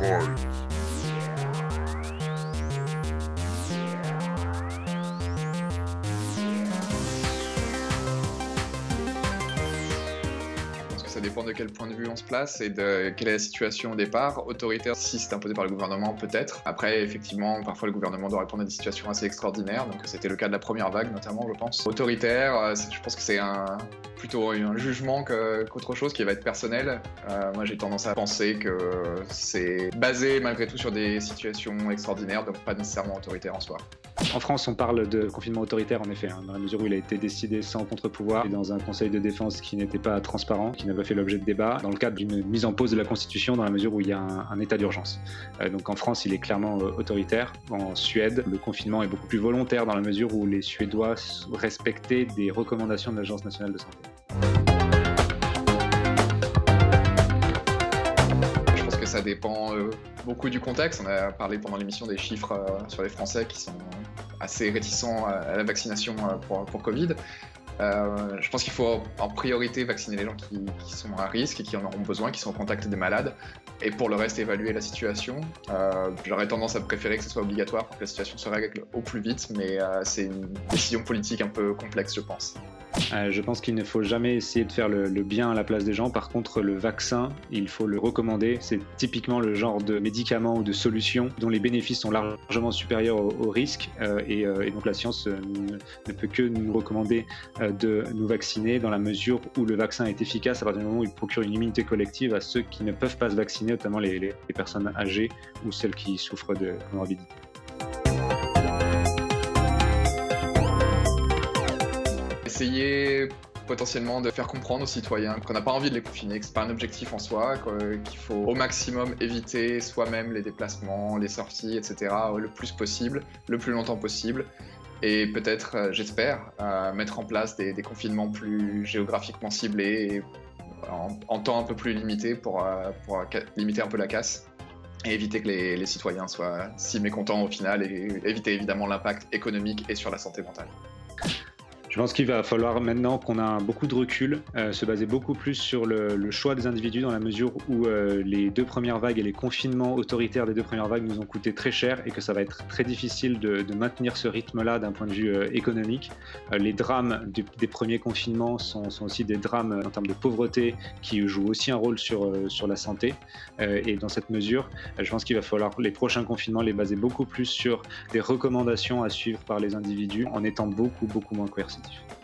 Party. Ça dépend de quel point de vue on se place et de quelle est la situation au départ. Autoritaire, si c'est imposé par le gouvernement, peut-être. Après, effectivement, parfois le gouvernement doit répondre à des situations assez extraordinaires, donc c'était le cas de la première vague notamment, je pense. Autoritaire, euh, je pense que c'est plutôt un jugement qu'autre chose qui va être personnel. Euh, moi, j'ai tendance à penser que c'est basé malgré tout sur des situations extraordinaires, donc pas nécessairement autoritaire en soi. En France, on parle de confinement autoritaire, en effet, hein, dans la mesure où il a été décidé sans contre-pouvoir et dans un conseil de défense qui n'était pas transparent, qui n'a pas fait l'objet de débat, dans le cadre d'une mise en pause de la Constitution, dans la mesure où il y a un, état d'urgence. Euh, donc en France, il est clairement euh, autoritaire. En Suède, le confinement est beaucoup plus volontaire dans la mesure où les Suédois respectaient des recommandations de l'Agence nationale de santé. ça dépend euh, beaucoup du contexte. On a parlé pendant l'émission des chiffres sur les Français qui sont assez réticents à la vaccination euh, pour, Covid. je pense qu'il faut en priorité vacciner les gens qui, sont à risque et qui en auront besoin, qui sont en contact des malades. Et pour le reste, évaluer la situation. J'aurais tendance à préférer que ce soit obligatoire pour que la situation se règle au plus vite, mais c'est une décision politique un peu complexe, je pense. Euh, je pense qu'il ne faut jamais essayer de faire le, bien à la place des gens. Par contre, le vaccin, il faut le recommander. C'est typiquement le genre de médicament ou de solution dont les bénéfices sont largement supérieurs aux, risques. Euh, euh, et, donc la science ne, peut que nous recommander de nous vacciner dans la mesure où le vaccin est efficace à partir du moment où il procure une immunité collective à ceux qui ne peuvent pas se vacciner, notamment les, les personnes âgées ou celles qui souffrent de comorbidité. Essayer potentiellement de faire comprendre aux citoyens qu'on n'a pas envie de les confiner, que c'est pas un objectif en soi, qu'il faut au maximum éviter soi-même les déplacements, les sorties, etc. le plus possible, le plus longtemps possible. Et peut-être, euh, j'espère, euh, mettre en place des, confinements plus géographiquement ciblés et en, temps un peu plus limité pour, euh, limiter un peu la casse et éviter que les citoyens soient si mécontents au final et éviter évidemment l'impact économique et sur la santé mentale. Je pense qu'il va falloir maintenant qu'on a beaucoup de recul, euh, se baser beaucoup plus sur le, choix des individus dans la mesure où euh, les deux premières vagues et les confinements autoritaires des deux premières vagues nous ont coûté très cher et que ça va être très difficile de, maintenir ce rythme-là d'un point de vue euh, économique. les drames des premiers confinements sont, aussi des drames en termes de pauvreté qui jouent aussi un rôle sur, sur la santé. et dans cette mesure, je pense qu'il va falloir les prochains confinements les baser beaucoup plus sur des recommandations à suivre par les individus en étant beaucoup, beaucoup moins coercitifs. Center.